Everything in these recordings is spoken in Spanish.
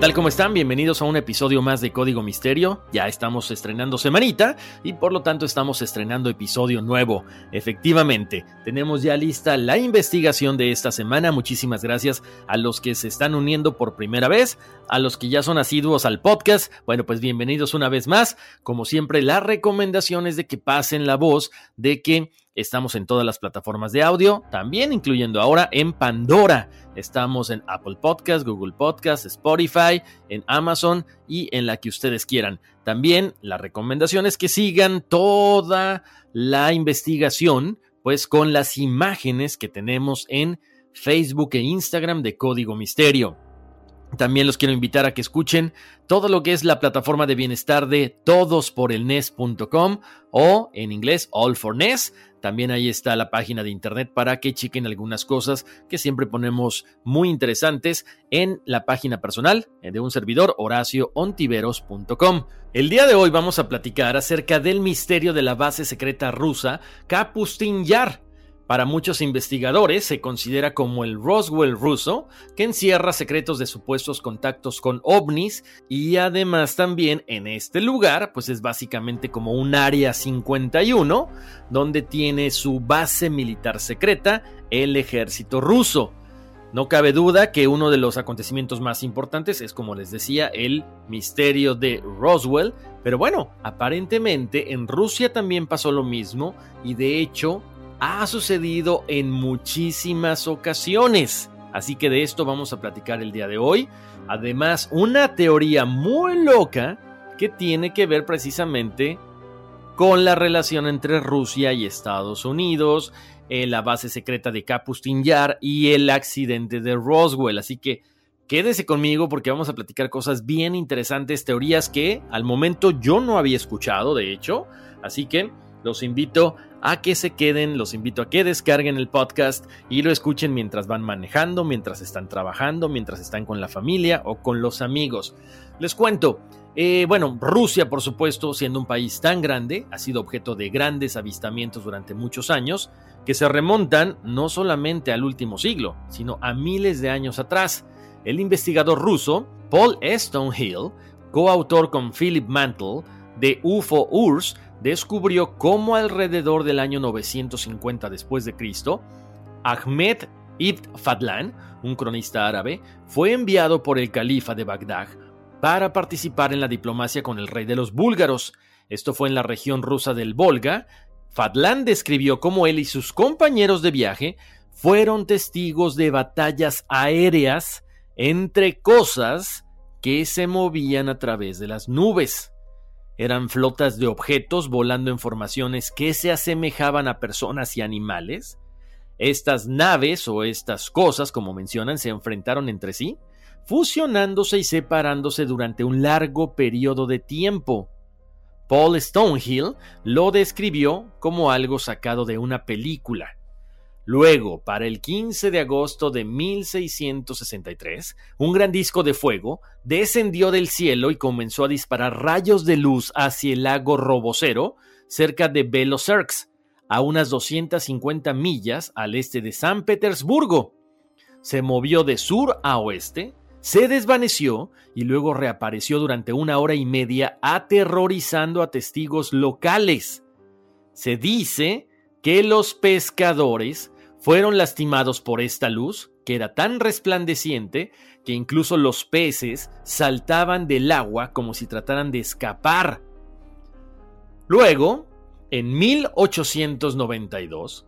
Tal? ¿Cómo están? Bienvenidos a un episodio más de Código Misterio. Ya estamos estrenando semanita y por lo tanto estamos estrenando episodio nuevo. Efectivamente, tenemos ya lista la investigación de esta semana. Muchísimas gracias a los que se están uniendo por primera vez, a los que ya son asiduos al podcast. Bueno, pues bienvenidos una vez más. Como siempre, la recomendación es de que pasen la voz de que Estamos en todas las plataformas de audio, también incluyendo ahora en Pandora. Estamos en Apple Podcast, Google Podcast, Spotify, en Amazon y en la que ustedes quieran. También la recomendación es que sigan toda la investigación, pues con las imágenes que tenemos en Facebook e Instagram de Código Misterio. También los quiero invitar a que escuchen todo lo que es la plataforma de bienestar de todosporelnes.com o en inglés All for Ness. También ahí está la página de internet para que chequen algunas cosas que siempre ponemos muy interesantes en la página personal de un servidor horacioontiveros.com. El día de hoy vamos a platicar acerca del misterio de la base secreta rusa Kapustin Yar para muchos investigadores se considera como el Roswell ruso, que encierra secretos de supuestos contactos con ovnis y además también en este lugar, pues es básicamente como un área 51, donde tiene su base militar secreta el ejército ruso. No cabe duda que uno de los acontecimientos más importantes es, como les decía, el misterio de Roswell, pero bueno, aparentemente en Rusia también pasó lo mismo y de hecho ha sucedido en muchísimas ocasiones. Así que de esto vamos a platicar el día de hoy. Además, una teoría muy loca que tiene que ver precisamente con la relación entre Rusia y Estados Unidos, eh, la base secreta de Kapustin Yar y el accidente de Roswell. Así que quédese conmigo porque vamos a platicar cosas bien interesantes, teorías que al momento yo no había escuchado, de hecho. Así que los invito a que se queden, los invito a que descarguen el podcast y lo escuchen mientras van manejando, mientras están trabajando, mientras están con la familia o con los amigos. Les cuento, eh, bueno, Rusia, por supuesto, siendo un país tan grande, ha sido objeto de grandes avistamientos durante muchos años, que se remontan no solamente al último siglo, sino a miles de años atrás. El investigador ruso Paul Stonehill, coautor con Philip Mantle de UFO URSS, descubrió cómo alrededor del año 950 después de Cristo, Ahmed ibn Fadlan, un cronista árabe, fue enviado por el califa de Bagdad para participar en la diplomacia con el rey de los búlgaros. Esto fue en la región rusa del Volga. Fadlan describió cómo él y sus compañeros de viaje fueron testigos de batallas aéreas entre cosas que se movían a través de las nubes. Eran flotas de objetos volando en formaciones que se asemejaban a personas y animales. Estas naves o estas cosas, como mencionan, se enfrentaron entre sí, fusionándose y separándose durante un largo periodo de tiempo. Paul Stonehill lo describió como algo sacado de una película. Luego, para el 15 de agosto de 1663, un gran disco de fuego descendió del cielo y comenzó a disparar rayos de luz hacia el lago Robocero, cerca de Belozersk, a unas 250 millas al este de San Petersburgo. Se movió de sur a oeste, se desvaneció y luego reapareció durante una hora y media aterrorizando a testigos locales. Se dice que los pescadores fueron lastimados por esta luz, que era tan resplandeciente que incluso los peces saltaban del agua como si trataran de escapar. Luego, en 1892,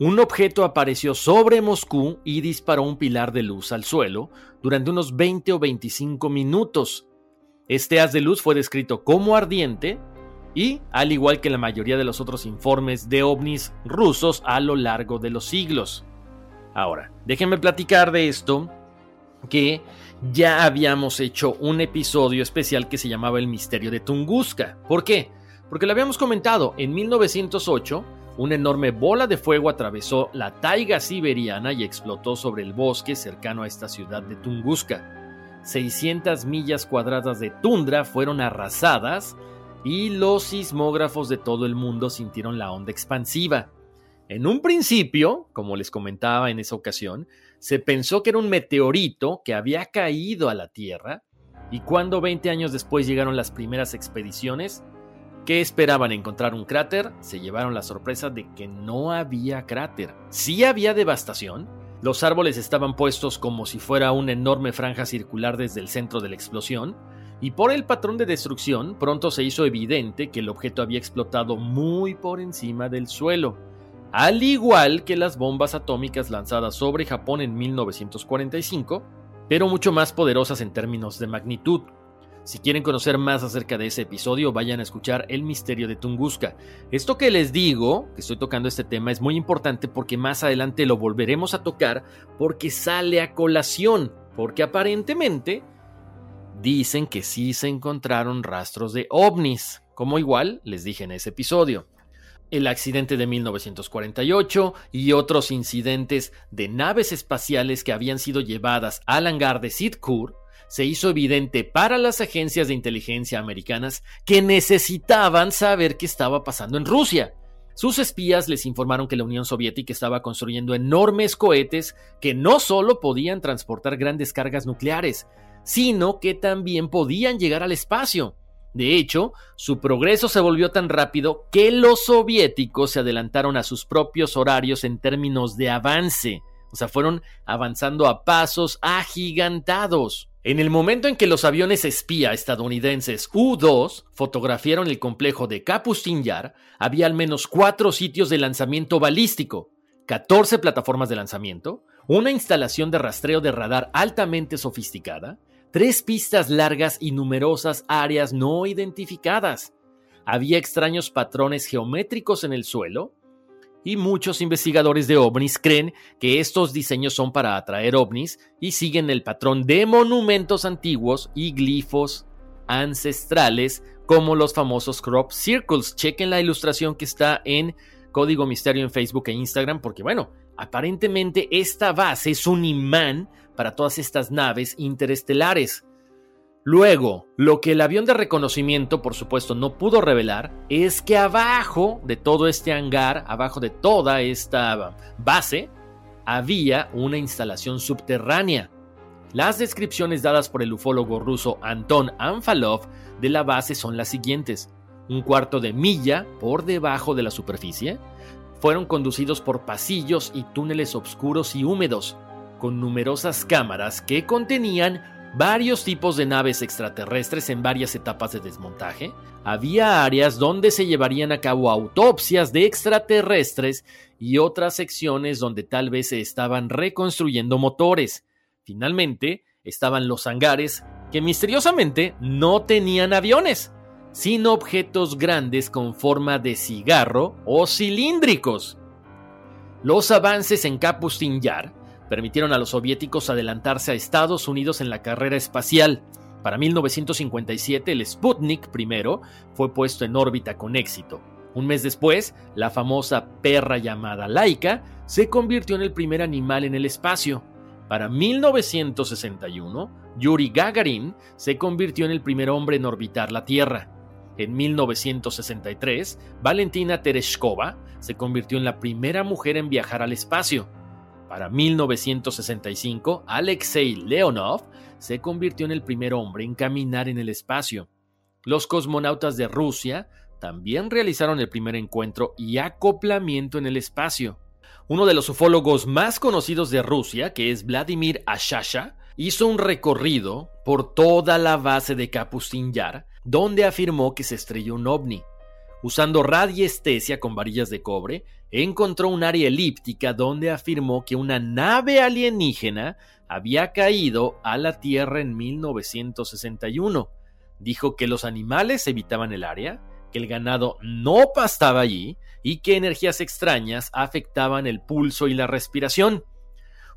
un objeto apareció sobre Moscú y disparó un pilar de luz al suelo durante unos 20 o 25 minutos. Este haz de luz fue descrito como ardiente y, al igual que la mayoría de los otros informes de ovnis rusos a lo largo de los siglos. Ahora, déjenme platicar de esto, que ya habíamos hecho un episodio especial que se llamaba El Misterio de Tunguska. ¿Por qué? Porque lo habíamos comentado, en 1908, una enorme bola de fuego atravesó la taiga siberiana y explotó sobre el bosque cercano a esta ciudad de Tunguska. 600 millas cuadradas de tundra fueron arrasadas y los sismógrafos de todo el mundo sintieron la onda expansiva. En un principio, como les comentaba en esa ocasión, se pensó que era un meteorito que había caído a la Tierra, y cuando 20 años después llegaron las primeras expediciones, que esperaban encontrar un cráter, se llevaron la sorpresa de que no había cráter. Sí había devastación, los árboles estaban puestos como si fuera una enorme franja circular desde el centro de la explosión, y por el patrón de destrucción pronto se hizo evidente que el objeto había explotado muy por encima del suelo, al igual que las bombas atómicas lanzadas sobre Japón en 1945, pero mucho más poderosas en términos de magnitud. Si quieren conocer más acerca de ese episodio, vayan a escuchar El misterio de Tunguska. Esto que les digo, que estoy tocando este tema, es muy importante porque más adelante lo volveremos a tocar porque sale a colación, porque aparentemente dicen que sí se encontraron rastros de ovnis, como igual les dije en ese episodio. El accidente de 1948 y otros incidentes de naves espaciales que habían sido llevadas al hangar de Sidkur se hizo evidente para las agencias de inteligencia americanas que necesitaban saber qué estaba pasando en Rusia. Sus espías les informaron que la Unión Soviética estaba construyendo enormes cohetes que no solo podían transportar grandes cargas nucleares, sino que también podían llegar al espacio. De hecho, su progreso se volvió tan rápido que los soviéticos se adelantaron a sus propios horarios en términos de avance. O sea, fueron avanzando a pasos agigantados. En el momento en que los aviones espía estadounidenses U-2 fotografiaron el complejo de Kapustin Yar, había al menos cuatro sitios de lanzamiento balístico, 14 plataformas de lanzamiento, una instalación de rastreo de radar altamente sofisticada, tres pistas largas y numerosas áreas no identificadas. Había extraños patrones geométricos en el suelo, y muchos investigadores de ovnis creen que estos diseños son para atraer ovnis y siguen el patrón de monumentos antiguos y glifos ancestrales como los famosos crop circles. Chequen la ilustración que está en Código Misterio en Facebook e Instagram porque bueno, aparentemente esta base es un imán para todas estas naves interestelares. Luego, lo que el avión de reconocimiento, por supuesto, no pudo revelar es que abajo de todo este hangar, abajo de toda esta base, había una instalación subterránea. Las descripciones dadas por el ufólogo ruso Anton Anfalov de la base son las siguientes. Un cuarto de milla por debajo de la superficie. Fueron conducidos por pasillos y túneles oscuros y húmedos con numerosas cámaras que contenían varios tipos de naves extraterrestres en varias etapas de desmontaje. Había áreas donde se llevarían a cabo autopsias de extraterrestres y otras secciones donde tal vez se estaban reconstruyendo motores. Finalmente, estaban los hangares que misteriosamente no tenían aviones, sino objetos grandes con forma de cigarro o cilíndricos. Los avances en Kapustin Yar permitieron a los soviéticos adelantarse a Estados Unidos en la carrera espacial. Para 1957 el Sputnik I fue puesto en órbita con éxito. Un mes después, la famosa perra llamada Laika se convirtió en el primer animal en el espacio. Para 1961, Yuri Gagarin se convirtió en el primer hombre en orbitar la Tierra. En 1963, Valentina Tereshkova se convirtió en la primera mujer en viajar al espacio. Para 1965, Alexei Leonov se convirtió en el primer hombre en caminar en el espacio. Los cosmonautas de Rusia también realizaron el primer encuentro y acoplamiento en el espacio. Uno de los ufólogos más conocidos de Rusia, que es Vladimir Ashasha, hizo un recorrido por toda la base de Kapustin Yar, donde afirmó que se estrelló un ovni. Usando radiestesia con varillas de cobre, encontró un área elíptica donde afirmó que una nave alienígena había caído a la Tierra en 1961. Dijo que los animales evitaban el área, que el ganado no pastaba allí y que energías extrañas afectaban el pulso y la respiración.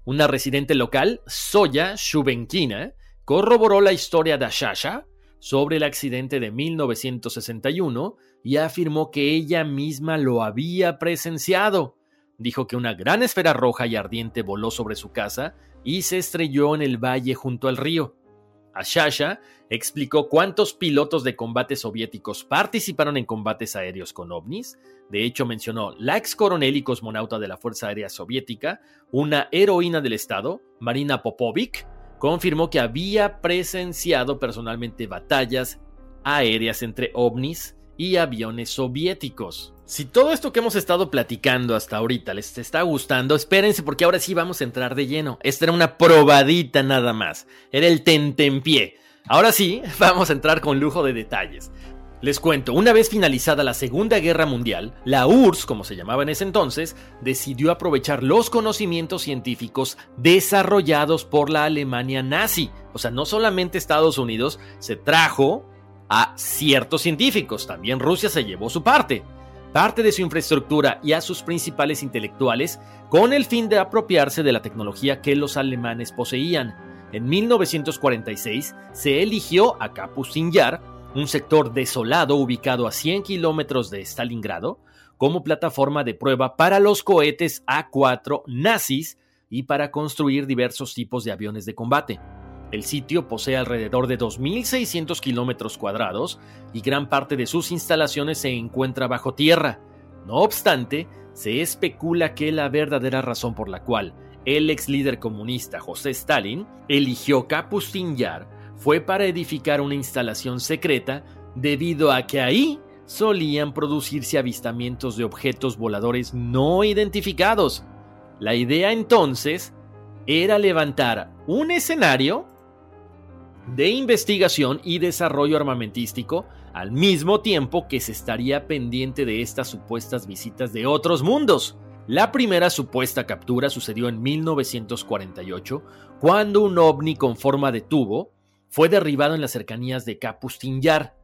Una residente local, Soya Shubenkina, corroboró la historia de Ashasha sobre el accidente de 1961 y afirmó que ella misma lo había presenciado. Dijo que una gran esfera roja y ardiente voló sobre su casa y se estrelló en el valle junto al río. Ashasha explicó cuántos pilotos de combate soviéticos participaron en combates aéreos con ovnis. De hecho, mencionó la ex coronel y cosmonauta de la Fuerza Aérea Soviética, una heroína del Estado, Marina Popovic, confirmó que había presenciado personalmente batallas aéreas entre ovnis y aviones soviéticos. Si todo esto que hemos estado platicando hasta ahorita les está gustando, espérense porque ahora sí vamos a entrar de lleno. Esta era una probadita nada más. Era el tentempié. Ahora sí, vamos a entrar con lujo de detalles. Les cuento, una vez finalizada la Segunda Guerra Mundial, la URSS, como se llamaba en ese entonces, decidió aprovechar los conocimientos científicos desarrollados por la Alemania nazi. O sea, no solamente Estados Unidos se trajo a ciertos científicos, también Rusia se llevó su parte, parte de su infraestructura y a sus principales intelectuales con el fin de apropiarse de la tecnología que los alemanes poseían. En 1946 se eligió a Kapustin Yar, un sector desolado ubicado a 100 kilómetros de Stalingrado, como plataforma de prueba para los cohetes A4 nazis y para construir diversos tipos de aviones de combate. El sitio posee alrededor de 2.600 kilómetros cuadrados y gran parte de sus instalaciones se encuentra bajo tierra. No obstante, se especula que la verdadera razón por la cual el ex líder comunista José Stalin eligió Kapustin Yar fue para edificar una instalación secreta debido a que ahí solían producirse avistamientos de objetos voladores no identificados. La idea entonces era levantar un escenario de investigación y desarrollo armamentístico, al mismo tiempo que se estaría pendiente de estas supuestas visitas de otros mundos. La primera supuesta captura sucedió en 1948, cuando un ovni con forma de tubo fue derribado en las cercanías de Kapustin Yar.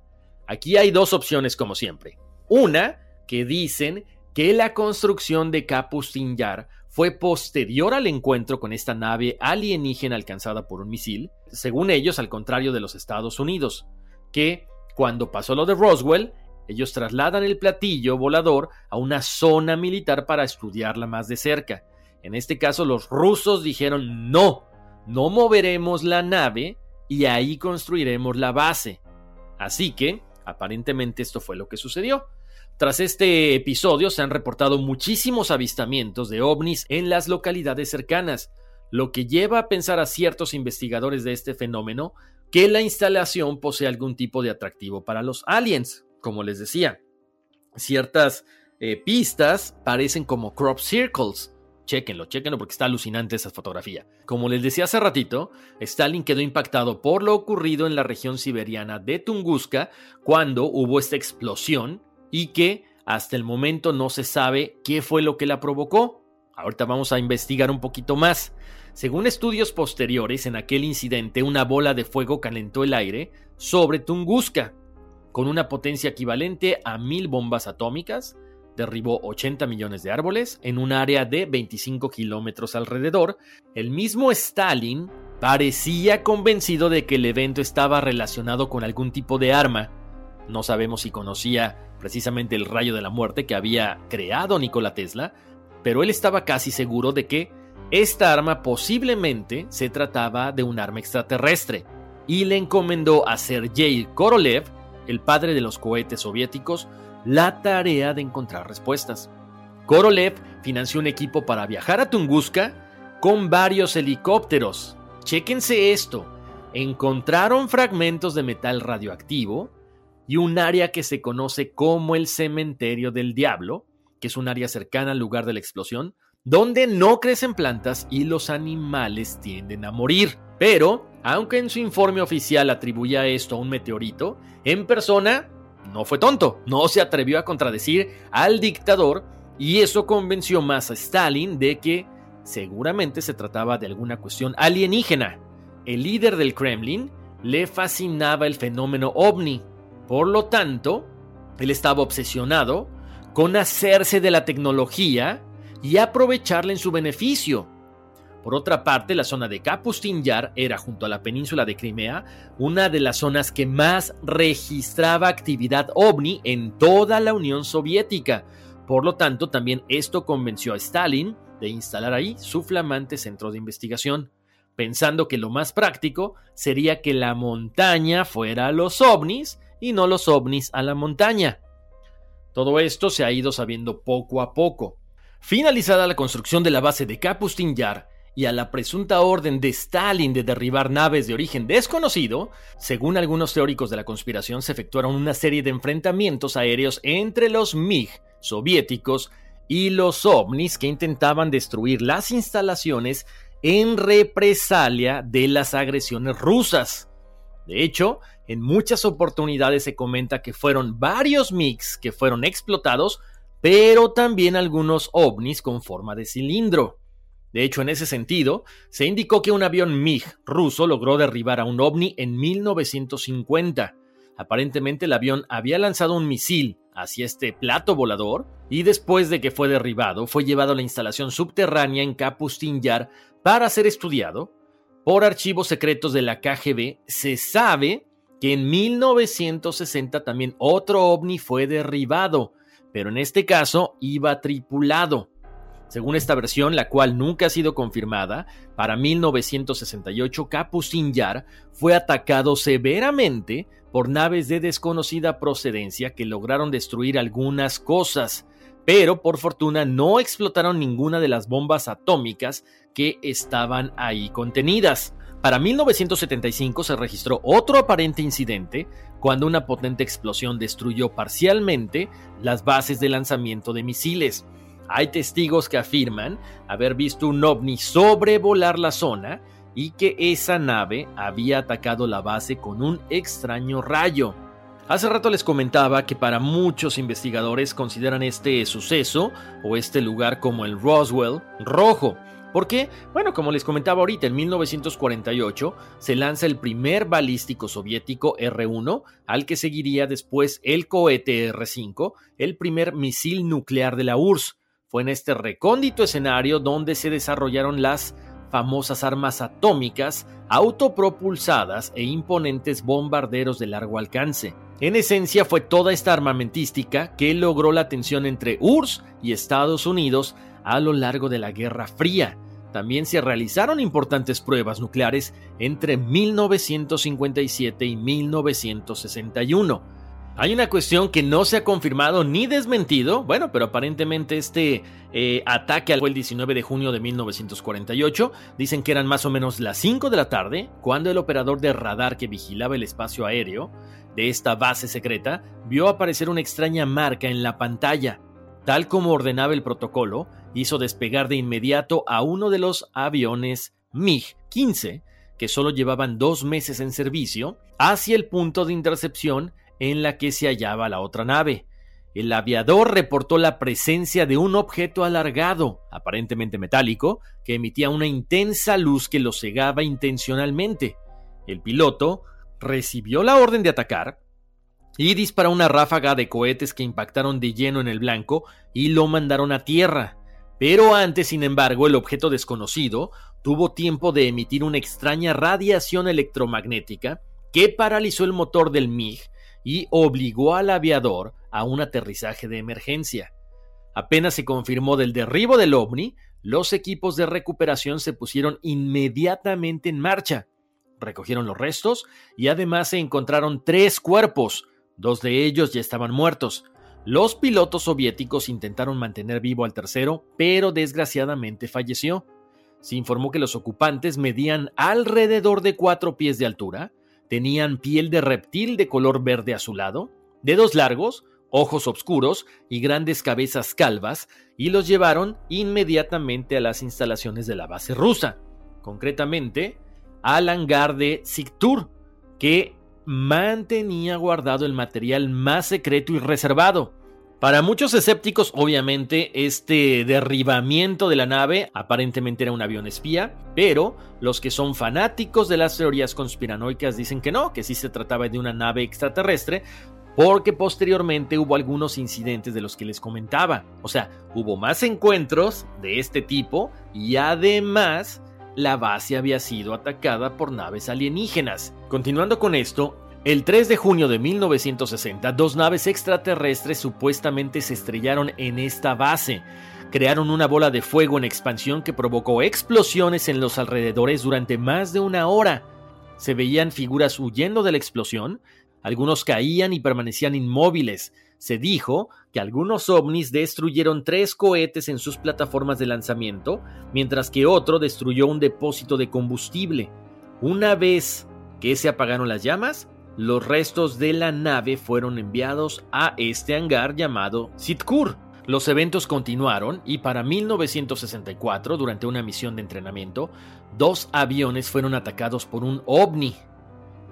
Aquí hay dos opciones como siempre. Una, que dicen que la construcción de Kapustin Yar fue posterior al encuentro con esta nave alienígena alcanzada por un misil, según ellos al contrario de los Estados Unidos, que cuando pasó lo de Roswell, ellos trasladan el platillo volador a una zona militar para estudiarla más de cerca. En este caso los rusos dijeron no, no moveremos la nave y ahí construiremos la base. Así que, aparentemente esto fue lo que sucedió. Tras este episodio se han reportado muchísimos avistamientos de ovnis en las localidades cercanas, lo que lleva a pensar a ciertos investigadores de este fenómeno que la instalación posee algún tipo de atractivo para los aliens, como les decía. Ciertas eh, pistas parecen como crop circles. Chequenlo, chequenlo porque está alucinante esa fotografía. Como les decía hace ratito, Stalin quedó impactado por lo ocurrido en la región siberiana de Tunguska cuando hubo esta explosión y que hasta el momento no se sabe qué fue lo que la provocó. Ahorita vamos a investigar un poquito más. Según estudios posteriores, en aquel incidente una bola de fuego calentó el aire sobre Tunguska, con una potencia equivalente a mil bombas atómicas, derribó 80 millones de árboles en un área de 25 kilómetros alrededor. El mismo Stalin parecía convencido de que el evento estaba relacionado con algún tipo de arma. No sabemos si conocía precisamente el rayo de la muerte que había creado Nikola Tesla, pero él estaba casi seguro de que esta arma posiblemente se trataba de un arma extraterrestre y le encomendó a Sergei Korolev, el padre de los cohetes soviéticos, la tarea de encontrar respuestas. Korolev financió un equipo para viajar a Tunguska con varios helicópteros. Chéquense esto. Encontraron fragmentos de metal radioactivo y un área que se conoce como el Cementerio del Diablo, que es un área cercana al lugar de la explosión, donde no crecen plantas y los animales tienden a morir. Pero, aunque en su informe oficial atribuía esto a un meteorito, en persona no fue tonto, no se atrevió a contradecir al dictador y eso convenció más a Stalin de que seguramente se trataba de alguna cuestión alienígena. El líder del Kremlin le fascinaba el fenómeno ovni, por lo tanto, él estaba obsesionado con hacerse de la tecnología y aprovecharla en su beneficio. Por otra parte, la zona de Kapustin Yar era, junto a la península de Crimea, una de las zonas que más registraba actividad ovni en toda la Unión Soviética. Por lo tanto, también esto convenció a Stalin de instalar ahí su flamante centro de investigación, pensando que lo más práctico sería que la montaña fuera a los ovnis y no los ovnis a la montaña. Todo esto se ha ido sabiendo poco a poco. Finalizada la construcción de la base de Kapustin Yar, y a la presunta orden de Stalin de derribar naves de origen desconocido, según algunos teóricos de la conspiración se efectuaron una serie de enfrentamientos aéreos entre los MiG soviéticos y los ovnis que intentaban destruir las instalaciones en represalia de las agresiones rusas. De hecho, en muchas oportunidades se comenta que fueron varios MiGs que fueron explotados, pero también algunos ovnis con forma de cilindro. De hecho, en ese sentido, se indicó que un avión MiG ruso logró derribar a un ovni en 1950. Aparentemente el avión había lanzado un misil hacia este plato volador y después de que fue derribado fue llevado a la instalación subterránea en Kapustin Yar para ser estudiado. Por archivos secretos de la KGB se sabe que en 1960 también otro ovni fue derribado, pero en este caso iba tripulado. Según esta versión, la cual nunca ha sido confirmada, para 1968 Capucin Yar fue atacado severamente por naves de desconocida procedencia que lograron destruir algunas cosas, pero por fortuna no explotaron ninguna de las bombas atómicas que estaban ahí contenidas. Para 1975 se registró otro aparente incidente cuando una potente explosión destruyó parcialmente las bases de lanzamiento de misiles. Hay testigos que afirman haber visto un ovni sobrevolar la zona y que esa nave había atacado la base con un extraño rayo. Hace rato les comentaba que para muchos investigadores consideran este suceso o este lugar como el Roswell rojo. ¿Por qué? Bueno, como les comentaba ahorita, en 1948 se lanza el primer balístico soviético R-1, al que seguiría después el cohete R-5, el primer misil nuclear de la URSS. Fue en este recóndito escenario donde se desarrollaron las famosas armas atómicas, autopropulsadas e imponentes bombarderos de largo alcance. En esencia fue toda esta armamentística que logró la tensión entre URSS y Estados Unidos a lo largo de la Guerra Fría. También se realizaron importantes pruebas nucleares entre 1957 y 1961 hay una cuestión que no se ha confirmado ni desmentido, bueno, pero aparentemente este eh, ataque fue el 19 de junio de 1948. Dicen que eran más o menos las 5 de la tarde cuando el operador de radar que vigilaba el espacio aéreo de esta base secreta vio aparecer una extraña marca en la pantalla. Tal como ordenaba el protocolo, hizo despegar de inmediato a uno de los aviones MiG-15, que solo llevaban dos meses en servicio, hacia el punto de intercepción en la que se hallaba la otra nave. El aviador reportó la presencia de un objeto alargado, aparentemente metálico, que emitía una intensa luz que lo cegaba intencionalmente. El piloto recibió la orden de atacar y disparó una ráfaga de cohetes que impactaron de lleno en el blanco y lo mandaron a tierra. Pero antes, sin embargo, el objeto desconocido tuvo tiempo de emitir una extraña radiación electromagnética que paralizó el motor del MiG y obligó al aviador a un aterrizaje de emergencia. Apenas se confirmó del derribo del ovni, los equipos de recuperación se pusieron inmediatamente en marcha. Recogieron los restos y además se encontraron tres cuerpos. Dos de ellos ya estaban muertos. Los pilotos soviéticos intentaron mantener vivo al tercero, pero desgraciadamente falleció. Se informó que los ocupantes medían alrededor de cuatro pies de altura, tenían piel de reptil de color verde azulado, dedos largos, ojos oscuros y grandes cabezas calvas, y los llevaron inmediatamente a las instalaciones de la base rusa, concretamente al hangar de Siktur, que mantenía guardado el material más secreto y reservado. Para muchos escépticos, obviamente, este derribamiento de la nave aparentemente era un avión espía, pero los que son fanáticos de las teorías conspiranoicas dicen que no, que sí se trataba de una nave extraterrestre, porque posteriormente hubo algunos incidentes de los que les comentaba. O sea, hubo más encuentros de este tipo y además la base había sido atacada por naves alienígenas. Continuando con esto, el 3 de junio de 1960, dos naves extraterrestres supuestamente se estrellaron en esta base. Crearon una bola de fuego en expansión que provocó explosiones en los alrededores durante más de una hora. Se veían figuras huyendo de la explosión, algunos caían y permanecían inmóviles. Se dijo que algunos ovnis destruyeron tres cohetes en sus plataformas de lanzamiento, mientras que otro destruyó un depósito de combustible. Una vez que se apagaron las llamas, los restos de la nave fueron enviados a este hangar llamado Sitkur. Los eventos continuaron y para 1964, durante una misión de entrenamiento, dos aviones fueron atacados por un ovni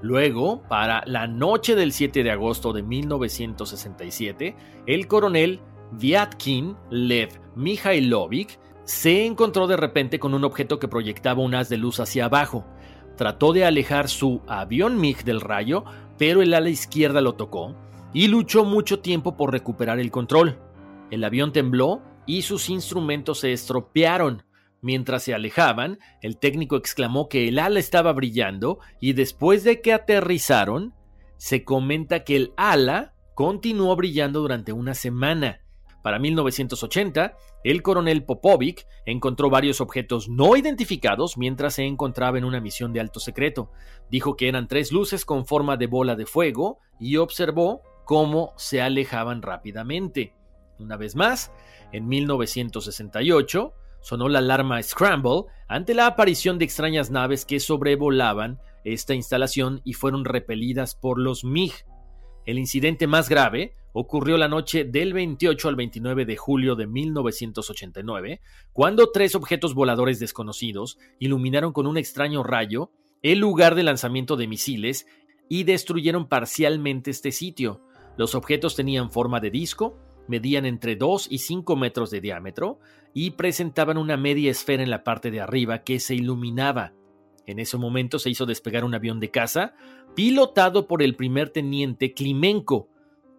Luego, para la noche del 7 de agosto de 1967, el coronel Vyatkin Lev Mikhailovich se encontró de repente con un objeto que proyectaba un haz de luz hacia abajo. Trató de alejar su avión MiG del rayo, pero el ala izquierda lo tocó y luchó mucho tiempo por recuperar el control. El avión tembló y sus instrumentos se estropearon. Mientras se alejaban, el técnico exclamó que el ala estaba brillando y después de que aterrizaron, se comenta que el ala continuó brillando durante una semana. Para 1980, el coronel Popovic encontró varios objetos no identificados mientras se encontraba en una misión de alto secreto. Dijo que eran tres luces con forma de bola de fuego y observó cómo se alejaban rápidamente. Una vez más, en 1968, sonó la alarma Scramble ante la aparición de extrañas naves que sobrevolaban esta instalación y fueron repelidas por los MiG. El incidente más grave ocurrió la noche del 28 al 29 de julio de 1989, cuando tres objetos voladores desconocidos iluminaron con un extraño rayo el lugar de lanzamiento de misiles y destruyeron parcialmente este sitio. Los objetos tenían forma de disco, medían entre 2 y 5 metros de diámetro y presentaban una media esfera en la parte de arriba que se iluminaba. En ese momento se hizo despegar un avión de caza, pilotado por el primer teniente Klimenko,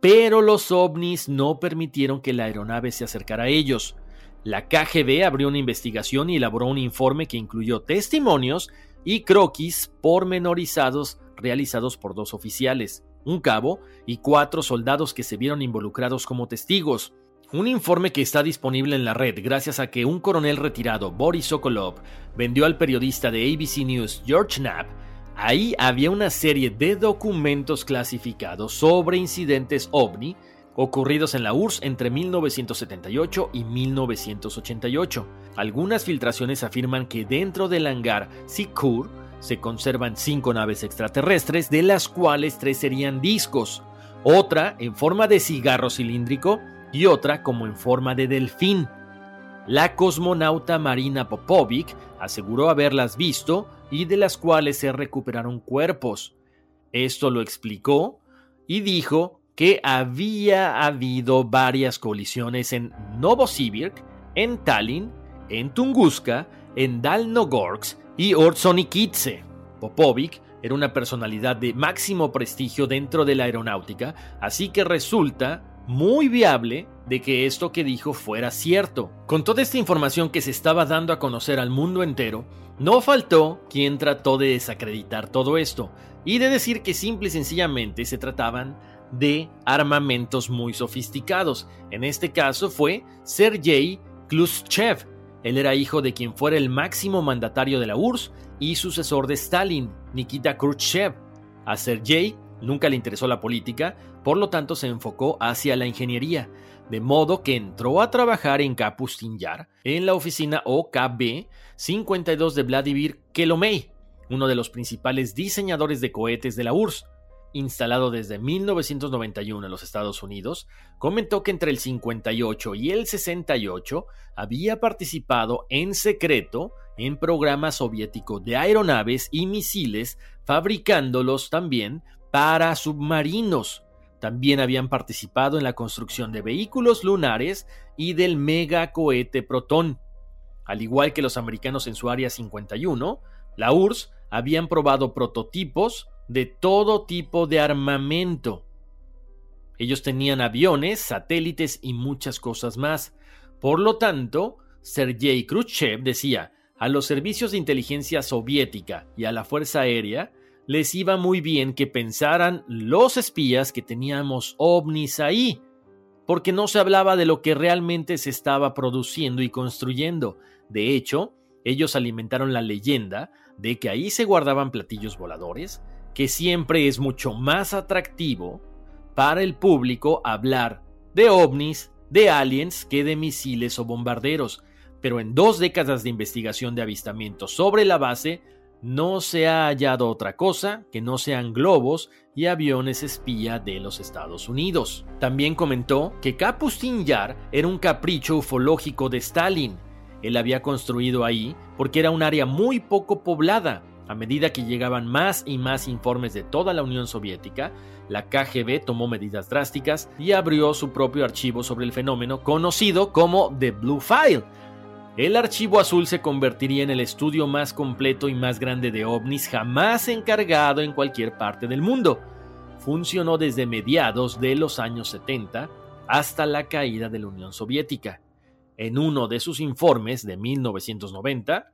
pero los ovnis no permitieron que la aeronave se acercara a ellos. La KGB abrió una investigación y elaboró un informe que incluyó testimonios y croquis pormenorizados realizados por dos oficiales un cabo y cuatro soldados que se vieron involucrados como testigos. Un informe que está disponible en la red gracias a que un coronel retirado, Boris Sokolov, vendió al periodista de ABC News, George Knapp, ahí había una serie de documentos clasificados sobre incidentes ovni ocurridos en la URSS entre 1978 y 1988. Algunas filtraciones afirman que dentro del hangar Sikur se conservan cinco naves extraterrestres, de las cuales tres serían discos, otra en forma de cigarro cilíndrico y otra como en forma de delfín. La cosmonauta Marina Popovic aseguró haberlas visto y de las cuales se recuperaron cuerpos. Esto lo explicó y dijo que había habido varias colisiones en Novosibirsk, en Tallinn, en Tunguska, en Dalnogorsk y Orzonikidze. Popovic era una personalidad de máximo prestigio dentro de la aeronáutica, así que resulta muy viable de que esto que dijo fuera cierto. Con toda esta información que se estaba dando a conocer al mundo entero, no faltó quien trató de desacreditar todo esto y de decir que simple y sencillamente se trataban de armamentos muy sofisticados. En este caso fue Sergei Khrushchev. Él era hijo de quien fuera el máximo mandatario de la URSS y sucesor de Stalin, Nikita Khrushchev. A Sergei nunca le interesó la política, por lo tanto se enfocó hacia la ingeniería, de modo que entró a trabajar en Kapustin Yar, en la oficina OKB 52 de Vladimir Kelomey, uno de los principales diseñadores de cohetes de la URSS instalado desde 1991 en los Estados Unidos, comentó que entre el 58 y el 68 había participado en secreto en programas soviéticos de aeronaves y misiles, fabricándolos también para submarinos. También habían participado en la construcción de vehículos lunares y del megacohete Proton. Al igual que los americanos en su área 51, la URSS habían probado prototipos de todo tipo de armamento. Ellos tenían aviones, satélites y muchas cosas más. Por lo tanto, Sergei Khrushchev decía, a los servicios de inteligencia soviética y a la Fuerza Aérea les iba muy bien que pensaran los espías que teníamos ovnis ahí, porque no se hablaba de lo que realmente se estaba produciendo y construyendo. De hecho, ellos alimentaron la leyenda de que ahí se guardaban platillos voladores, que siempre es mucho más atractivo para el público hablar de ovnis, de aliens, que de misiles o bombarderos. Pero en dos décadas de investigación de avistamientos sobre la base, no se ha hallado otra cosa que no sean globos y aviones espía de los Estados Unidos. También comentó que Kapustin Yar era un capricho ufológico de Stalin. Él había construido ahí porque era un área muy poco poblada a medida que llegaban más y más informes de toda la Unión Soviética, la KGB tomó medidas drásticas y abrió su propio archivo sobre el fenómeno conocido como The Blue File. El archivo azul se convertiría en el estudio más completo y más grande de ovnis jamás encargado en cualquier parte del mundo. Funcionó desde mediados de los años 70 hasta la caída de la Unión Soviética. En uno de sus informes de 1990,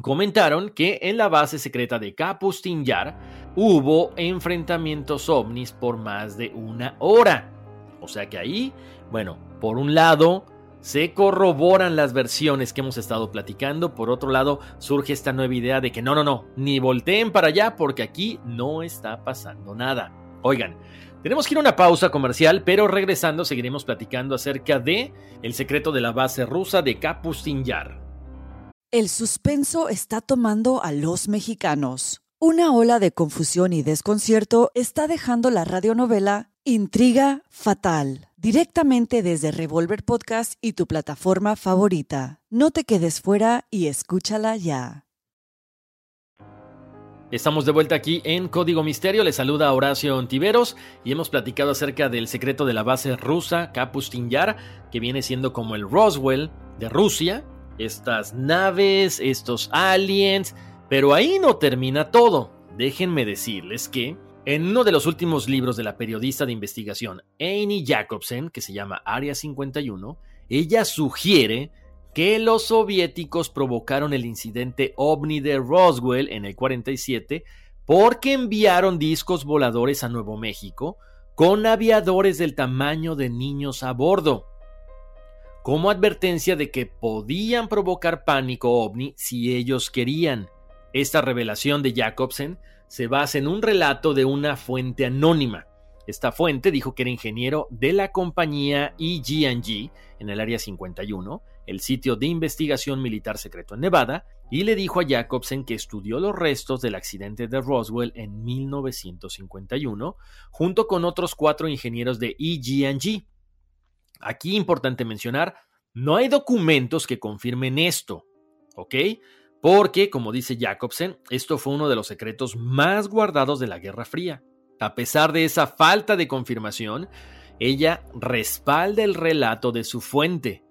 comentaron que en la base secreta de Kapustin Yar hubo enfrentamientos ovnis por más de una hora. O sea que ahí, bueno, por un lado se corroboran las versiones que hemos estado platicando, por otro lado surge esta nueva idea de que no, no, no, ni volteen para allá porque aquí no está pasando nada. Oigan, tenemos que ir a una pausa comercial, pero regresando seguiremos platicando acerca de el secreto de la base rusa de Kapustin Yar. El suspenso está tomando a los mexicanos. Una ola de confusión y desconcierto está dejando la radionovela Intriga Fatal, directamente desde Revolver Podcast y tu plataforma favorita. No te quedes fuera y escúchala ya. Estamos de vuelta aquí en Código Misterio, le saluda Horacio Ontiveros y hemos platicado acerca del secreto de la base rusa Kapustin Yar, que viene siendo como el Roswell de Rusia, estas naves, estos aliens, pero ahí no termina todo. Déjenme decirles que en uno de los últimos libros de la periodista de investigación Amy Jacobsen, que se llama Área 51, ella sugiere que los soviéticos provocaron el incidente ovni de Roswell en el 47 porque enviaron discos voladores a Nuevo México con aviadores del tamaño de niños a bordo como advertencia de que podían provocar pánico ovni si ellos querían. Esta revelación de Jacobsen se basa en un relato de una fuente anónima. Esta fuente dijo que era ingeniero de la compañía EG&G en el área 51, el sitio de investigación militar secreto en Nevada, y le dijo a Jacobsen que estudió los restos del accidente de Roswell en 1951, junto con otros cuatro ingenieros de EG&G. Aquí importante mencionar, no hay documentos que confirmen esto, ¿ok? Porque, como dice Jacobsen, esto fue uno de los secretos más guardados de la Guerra Fría. A pesar de esa falta de confirmación, ella respalda el relato de su fuente.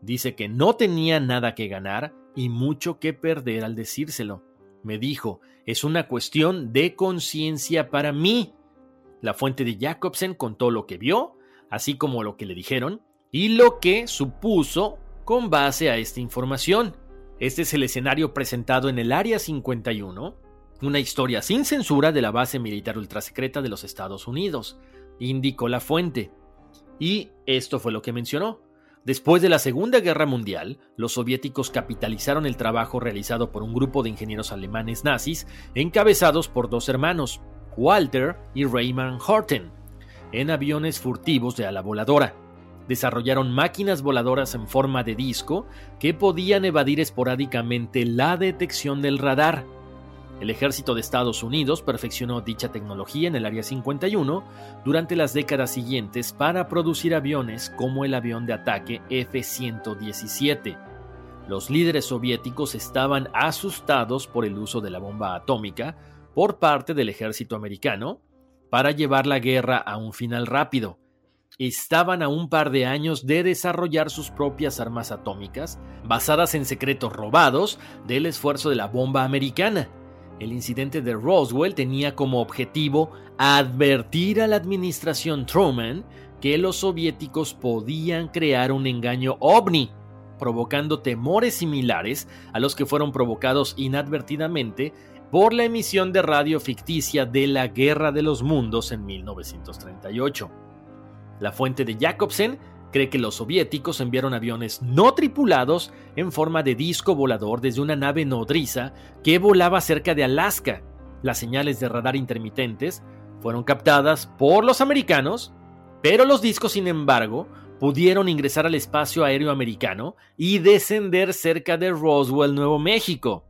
Dice que no tenía nada que ganar y mucho que perder al decírselo. Me dijo, es una cuestión de conciencia para mí. La fuente de Jacobsen contó lo que vio así como lo que le dijeron y lo que supuso con base a esta información. Este es el escenario presentado en el Área 51, una historia sin censura de la base militar ultrasecreta de los Estados Unidos. indicó la fuente. Y esto fue lo que mencionó. Después de la Segunda Guerra Mundial, los soviéticos capitalizaron el trabajo realizado por un grupo de ingenieros alemanes nazis encabezados por dos hermanos, Walter y Raymond Horten, en aviones furtivos de ala voladora. Desarrollaron máquinas voladoras en forma de disco que podían evadir esporádicamente la detección del radar el ejército de Estados Unidos perfeccionó dicha tecnología en el Área 51 durante las décadas siguientes para producir aviones como el avión de ataque F-117. Los líderes soviéticos estaban asustados por el uso de la bomba atómica por parte del ejército americano para llevar la guerra a un final rápido. Estaban a un par de años de desarrollar sus propias armas atómicas, basadas en secretos robados del esfuerzo de la bomba americana el incidente de Roswell tenía como objetivo advertir a la administración Truman que los soviéticos podían crear un engaño ovni, provocando temores similares a los que fueron provocados inadvertidamente por la emisión de radio ficticia de la Guerra de los Mundos en 1938. La fuente de Jacobsen cree que los soviéticos enviaron aviones no tripulados en forma de disco volador desde una nave nodriza que volaba cerca de Alaska. Las señales de radar intermitentes fueron captadas por los americanos, pero los discos, sin embargo, pudieron ingresar al espacio aéreo americano y descender cerca de Roswell, Nuevo México.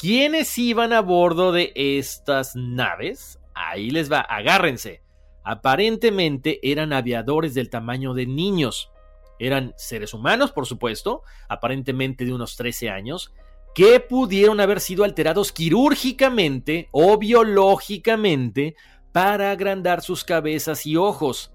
¿Quiénes iban a bordo de estas naves? Ahí les va, agárrense. Aparentemente eran aviadores del tamaño de niños. Eran seres humanos, por supuesto, aparentemente de unos 13 años, que pudieron haber sido alterados quirúrgicamente o biológicamente para agrandar sus cabezas y ojos.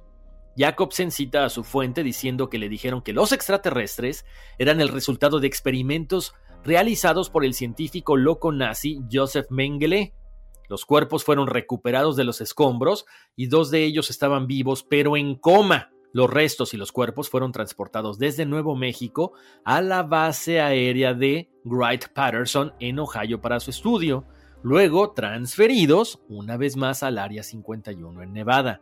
Jacobsen cita a su fuente diciendo que le dijeron que los extraterrestres eran el resultado de experimentos realizados por el científico loco nazi Joseph Mengele, los cuerpos fueron recuperados de los escombros y dos de ellos estaban vivos pero en coma. Los restos y los cuerpos fueron transportados desde Nuevo México a la base aérea de Wright Patterson en Ohio para su estudio, luego transferidos una vez más al Área 51 en Nevada.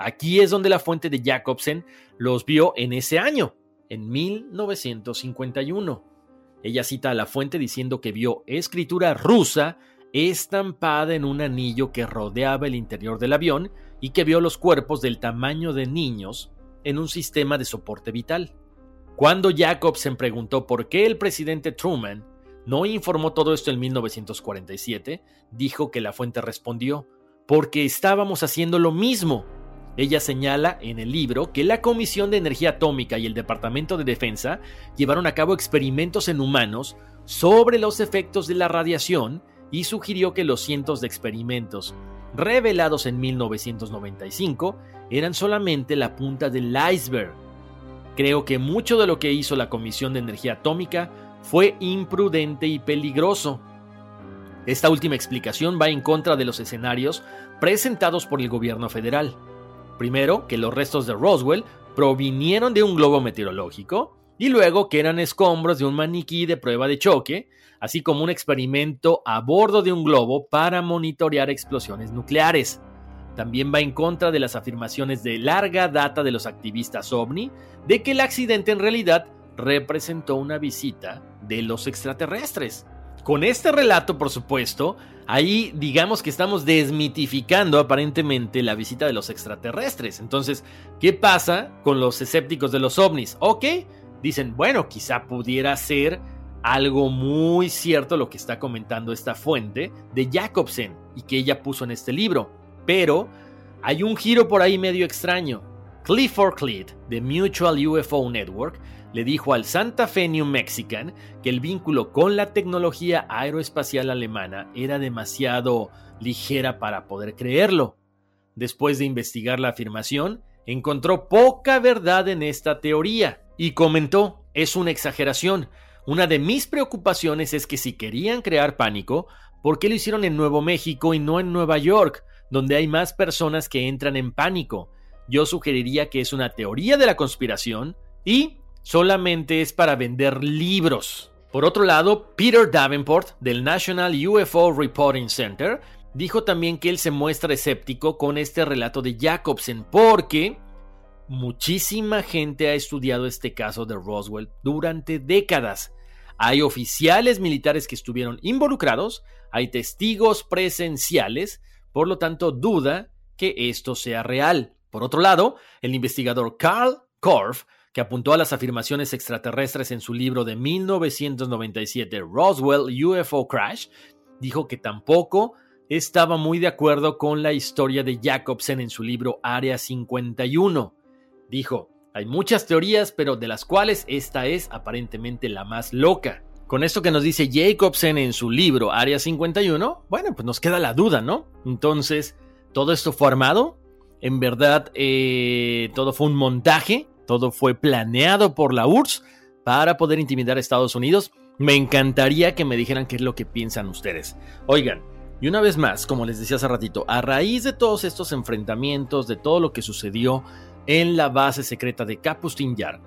Aquí es donde la fuente de Jacobsen los vio en ese año, en 1951. Ella cita a la fuente diciendo que vio escritura rusa estampada en un anillo que rodeaba el interior del avión y que vio los cuerpos del tamaño de niños en un sistema de soporte vital. Cuando Jacobsen preguntó por qué el presidente Truman no informó todo esto en 1947, dijo que la fuente respondió, porque estábamos haciendo lo mismo. Ella señala en el libro que la Comisión de Energía Atómica y el Departamento de Defensa llevaron a cabo experimentos en humanos sobre los efectos de la radiación y sugirió que los cientos de experimentos revelados en 1995 eran solamente la punta del iceberg. Creo que mucho de lo que hizo la Comisión de Energía Atómica fue imprudente y peligroso. Esta última explicación va en contra de los escenarios presentados por el gobierno federal. Primero, que los restos de Roswell provinieron de un globo meteorológico, y luego que eran escombros de un maniquí de prueba de choque, así como un experimento a bordo de un globo para monitorear explosiones nucleares. También va en contra de las afirmaciones de larga data de los activistas ovni de que el accidente en realidad representó una visita de los extraterrestres. Con este relato, por supuesto, ahí digamos que estamos desmitificando aparentemente la visita de los extraterrestres. Entonces, ¿qué pasa con los escépticos de los ovnis? Ok, dicen, bueno, quizá pudiera ser algo muy cierto lo que está comentando esta fuente de Jacobsen y que ella puso en este libro. Pero hay un giro por ahí medio extraño. Clifford Cleet, de Mutual UFO Network, le dijo al Santa Fe New Mexican que el vínculo con la tecnología aeroespacial alemana era demasiado ligera para poder creerlo. Después de investigar la afirmación, encontró poca verdad en esta teoría y comentó, es una exageración, una de mis preocupaciones es que si querían crear pánico, ¿por qué lo hicieron en Nuevo México y no en Nueva York, donde hay más personas que entran en pánico? Yo sugeriría que es una teoría de la conspiración y solamente es para vender libros. Por otro lado, Peter Davenport del National UFO Reporting Center dijo también que él se muestra escéptico con este relato de Jacobsen porque muchísima gente ha estudiado este caso de Roswell durante décadas. Hay oficiales militares que estuvieron involucrados, hay testigos presenciales, por lo tanto duda que esto sea real. Por otro lado, el investigador Carl Korf, que apuntó a las afirmaciones extraterrestres en su libro de 1997 Roswell UFO Crash, dijo que tampoco estaba muy de acuerdo con la historia de Jacobsen en su libro Área 51. Dijo, hay muchas teorías, pero de las cuales esta es aparentemente la más loca. Con esto que nos dice Jacobsen en su libro Área 51, bueno, pues nos queda la duda, ¿no? Entonces, ¿todo esto fue armado? En verdad, eh, todo fue un montaje, todo fue planeado por la URSS para poder intimidar a Estados Unidos. Me encantaría que me dijeran qué es lo que piensan ustedes. Oigan, y una vez más, como les decía hace ratito, a raíz de todos estos enfrentamientos, de todo lo que sucedió en la base secreta de Kapustin Yar,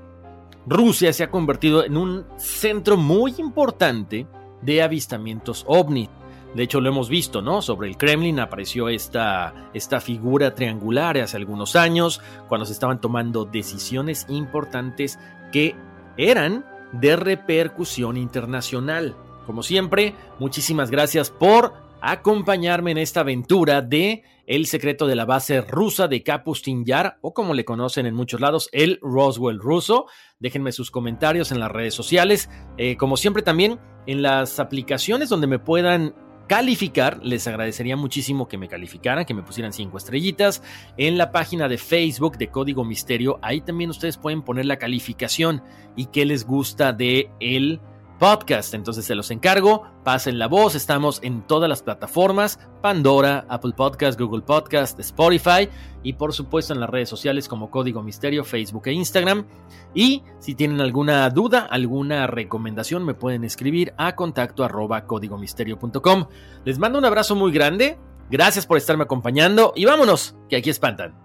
Rusia se ha convertido en un centro muy importante de avistamientos ovni. De hecho, lo hemos visto, ¿no? Sobre el Kremlin apareció esta, esta figura triangular hace algunos años, cuando se estaban tomando decisiones importantes que eran de repercusión internacional. Como siempre, muchísimas gracias por acompañarme en esta aventura de El secreto de la base rusa de Kapustin Yar, o como le conocen en muchos lados, el Roswell ruso. Déjenme sus comentarios en las redes sociales. Eh, como siempre también en las aplicaciones donde me puedan calificar, les agradecería muchísimo que me calificaran, que me pusieran cinco estrellitas. En la página de Facebook de Código Misterio, ahí también ustedes pueden poner la calificación y qué les gusta de el podcast. Entonces se los encargo, pasen la voz, estamos en todas las plataformas, Pandora, Apple Podcast, Google Podcast, Spotify y por supuesto en las redes sociales como Código Misterio, Facebook e Instagram. Y si tienen alguna duda, alguna recomendación, me pueden escribir a contacto arroba códigomisterio.com. Les mando un abrazo muy grande, gracias por estarme acompañando y vámonos, que aquí espantan.